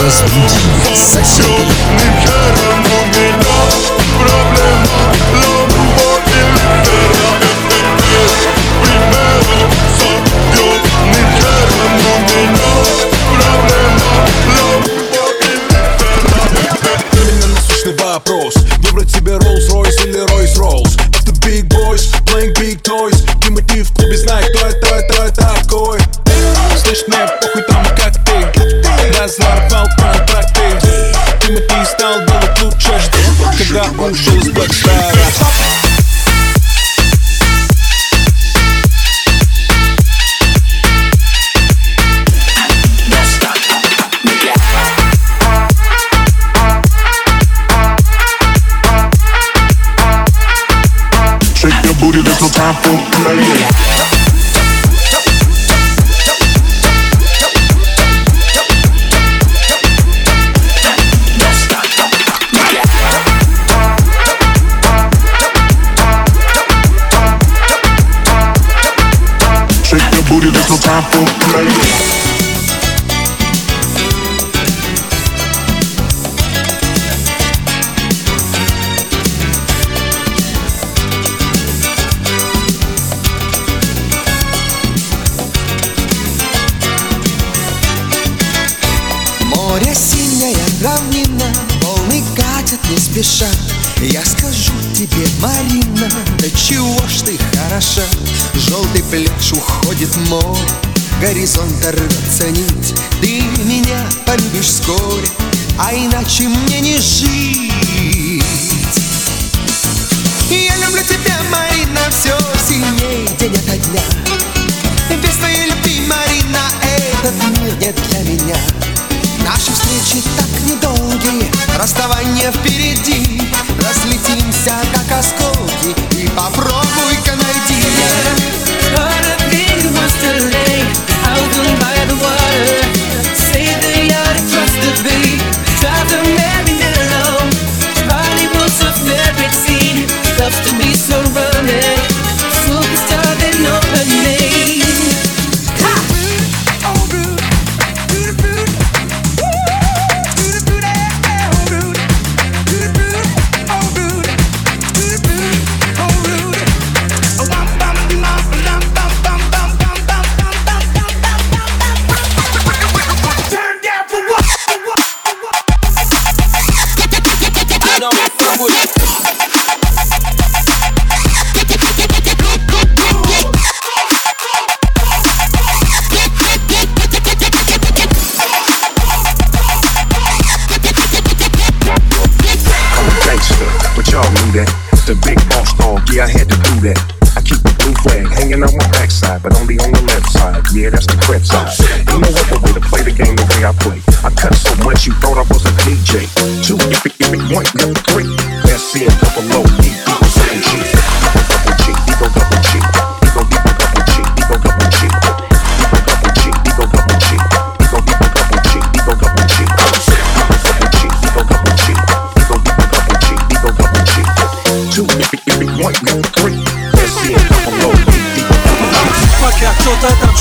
Разбуди соседей. boom. Равнина, волны катят не спеша. Я скажу тебе, Марина, да чего ж ты хороша? Желтый пляж уходит море, горизонт рвется нить. Ты меня полюбишь вскоре, а иначе мне не жить. Я люблю тебя, Марина, все сильнее день ото дня. Без твоей любви, Марина, этот мир не для меня Наши встречи так недолгие, расставание впереди Разлетимся, that. I keep the blue flag hanging on my backside, but only on the left side. Yeah, that's the crap side. You know what the way to play the game the way I play. I cut so much you thought I was a DJ. Two, if it, if it, one, never three. That's in double low,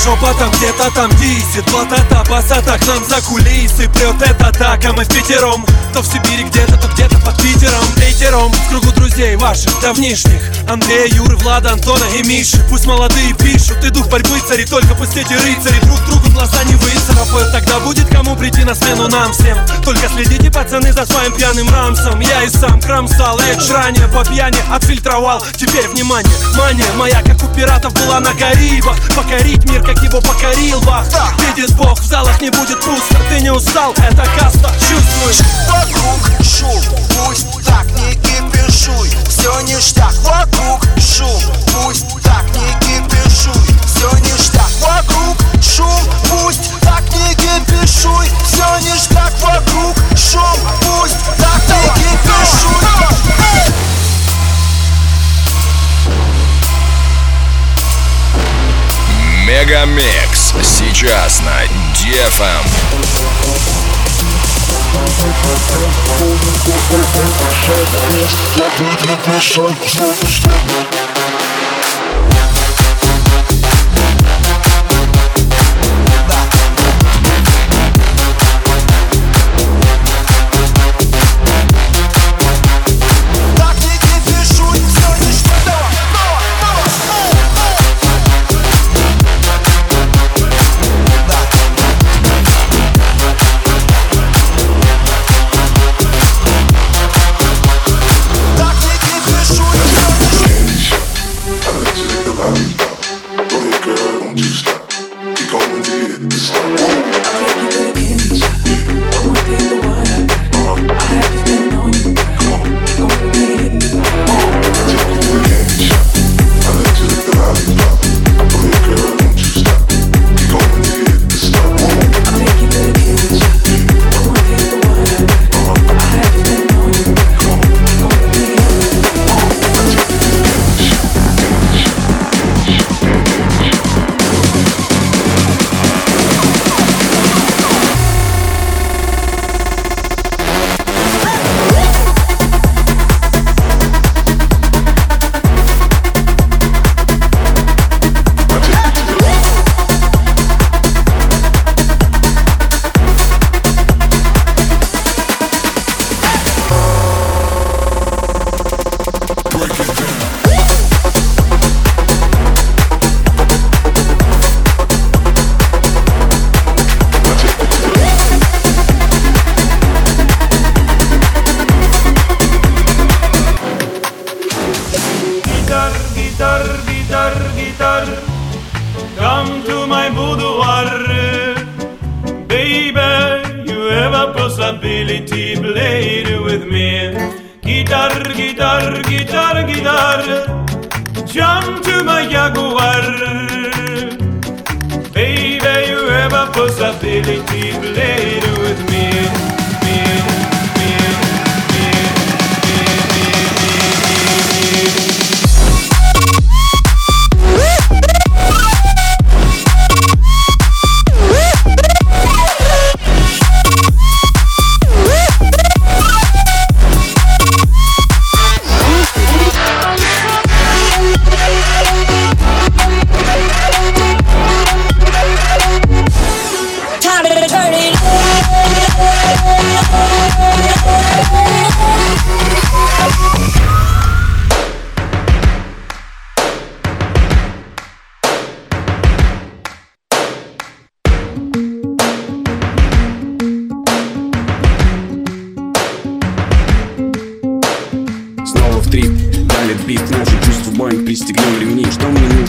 Sonido. Шепотом где-то там дисит Вот это басата к нам за кулисы Прет. Эта атака, мы в пятером. То в Сибири где-то, то где-то под Питером. Питером в кругу друзей ваших давнишних. Андрея, Юры, Влада, Антона и Миши Пусть молодые пишут, и дух борьбы цари Только пусть эти рыцари друг другу глаза не выцарапают. Тогда будет кому прийти на смену нам всем. Только следите, пацаны, за своим пьяным рамсом. Я и сам кромсал, речь ранее по пьяни отфильтровал. Теперь внимание, мания моя, как у пиратов была на Карибах. Покорить мир, как его покорил бах да. Видит Бог, в залах не будет пусто. Ты не устал, это каста, чувствуешь? Вокруг шум, пусть так не кипишуй. Все ништяк, вокруг шум, пусть так не кипишуй. Все ништяк, вокруг шум, пусть так не кипишуй. Все ништяк, вокруг шум, пусть так не кипишуй. Мегамикс. Сейчас на DFM. Так Guitar, guitar, guitar, guitar Come to my boudoir. Baby, you have a possibility. Play it with me. Guitar, guitar, guitar, guitar Jump to my Jaguar. Baby, you have a possibility. Play it with me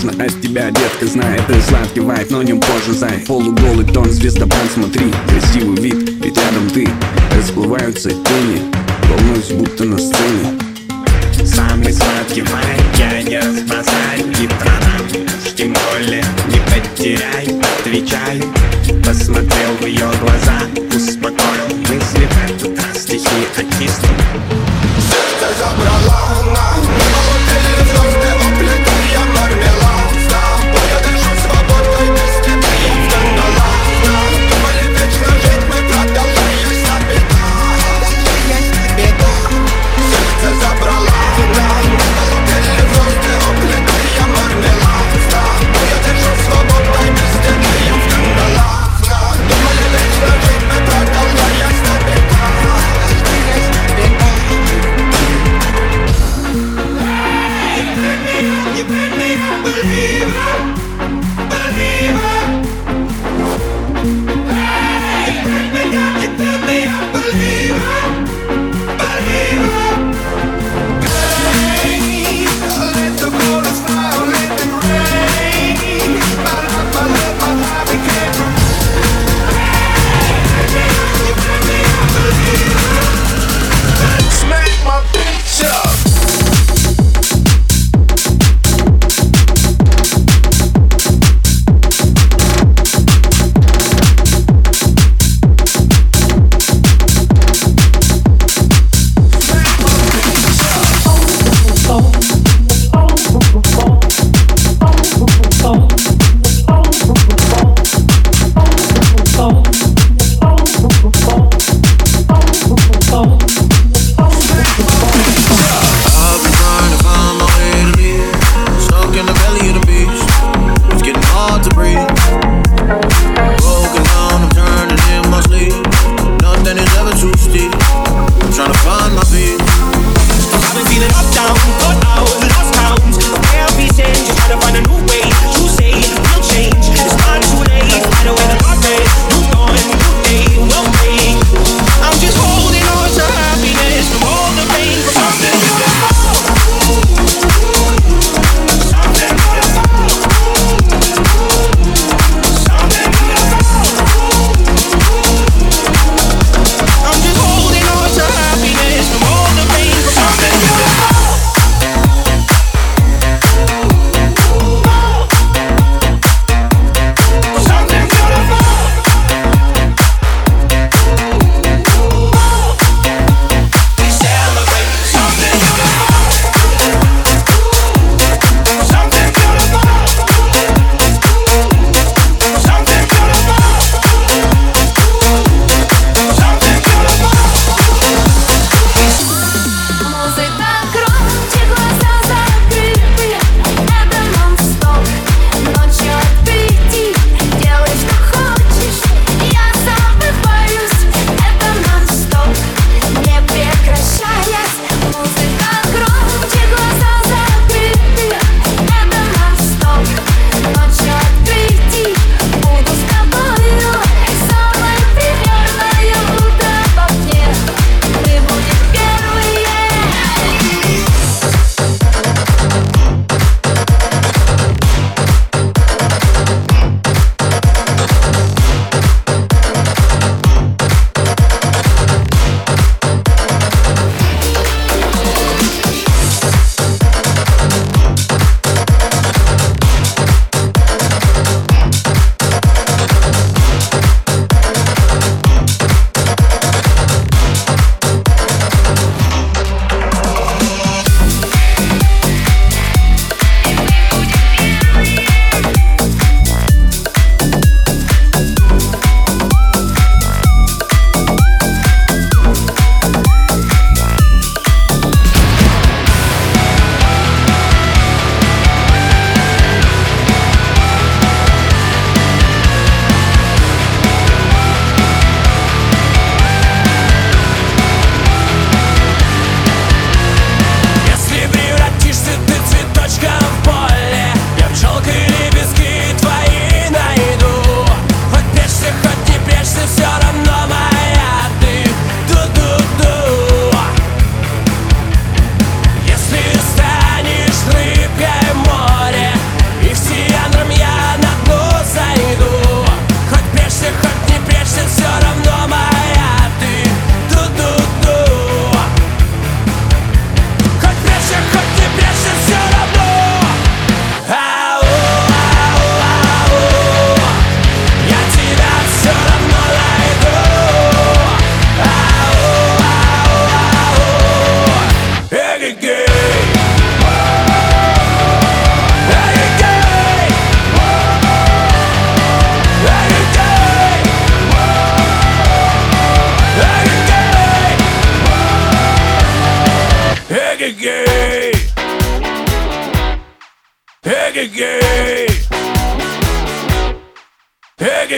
Мне нужно от тебя, детка, знай Это сладкий вайп, но нем позже зай Полуголый тон, звездопад, смотри Красивый вид, ведь рядом ты Расплываются тени Волнуюсь, будто на сцене. Самый сладкий вайб я не спасай И продам, тем более не потеряй Отвечай, посмотрел в ее глаза Успокоил мысли в этот раз стихи окисну Smoke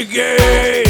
Egg.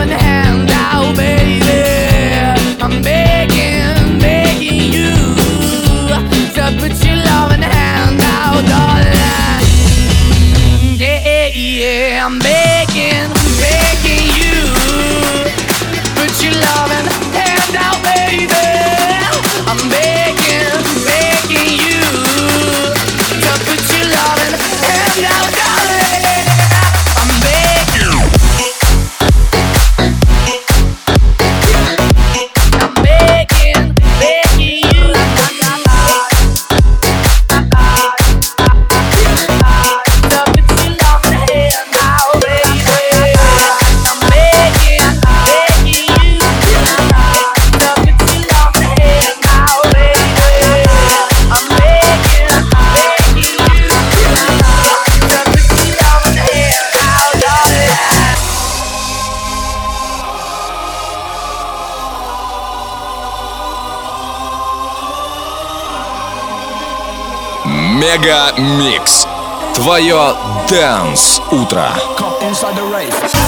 loving hand out, baby. I'm begging, begging you to put your loving hand out, darling. Yeah, yeah, yeah. I'm begging, begging you put your loving Мега Микс. Твое Дэнс Утро. Come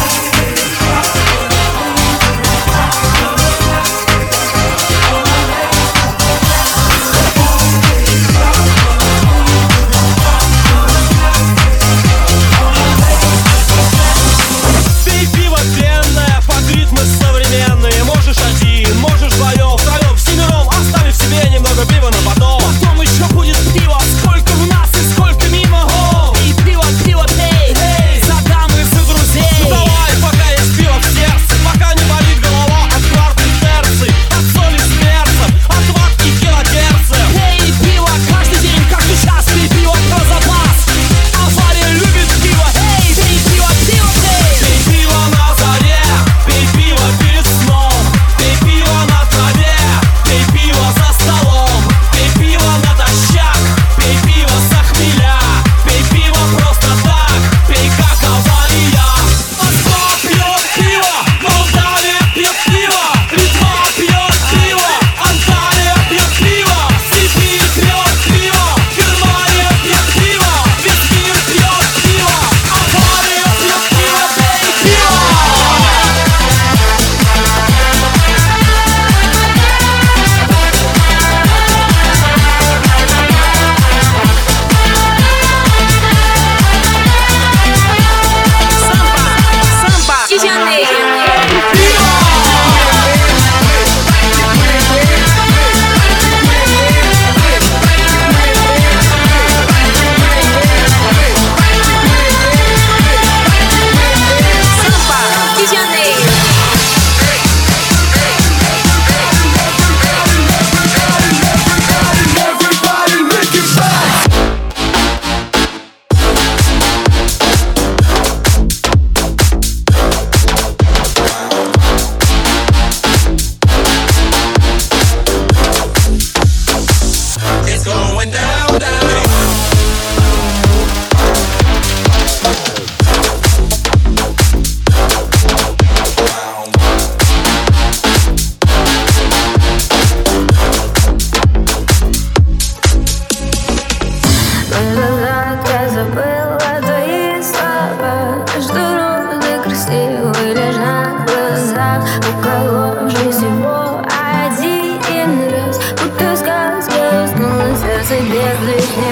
себе жизни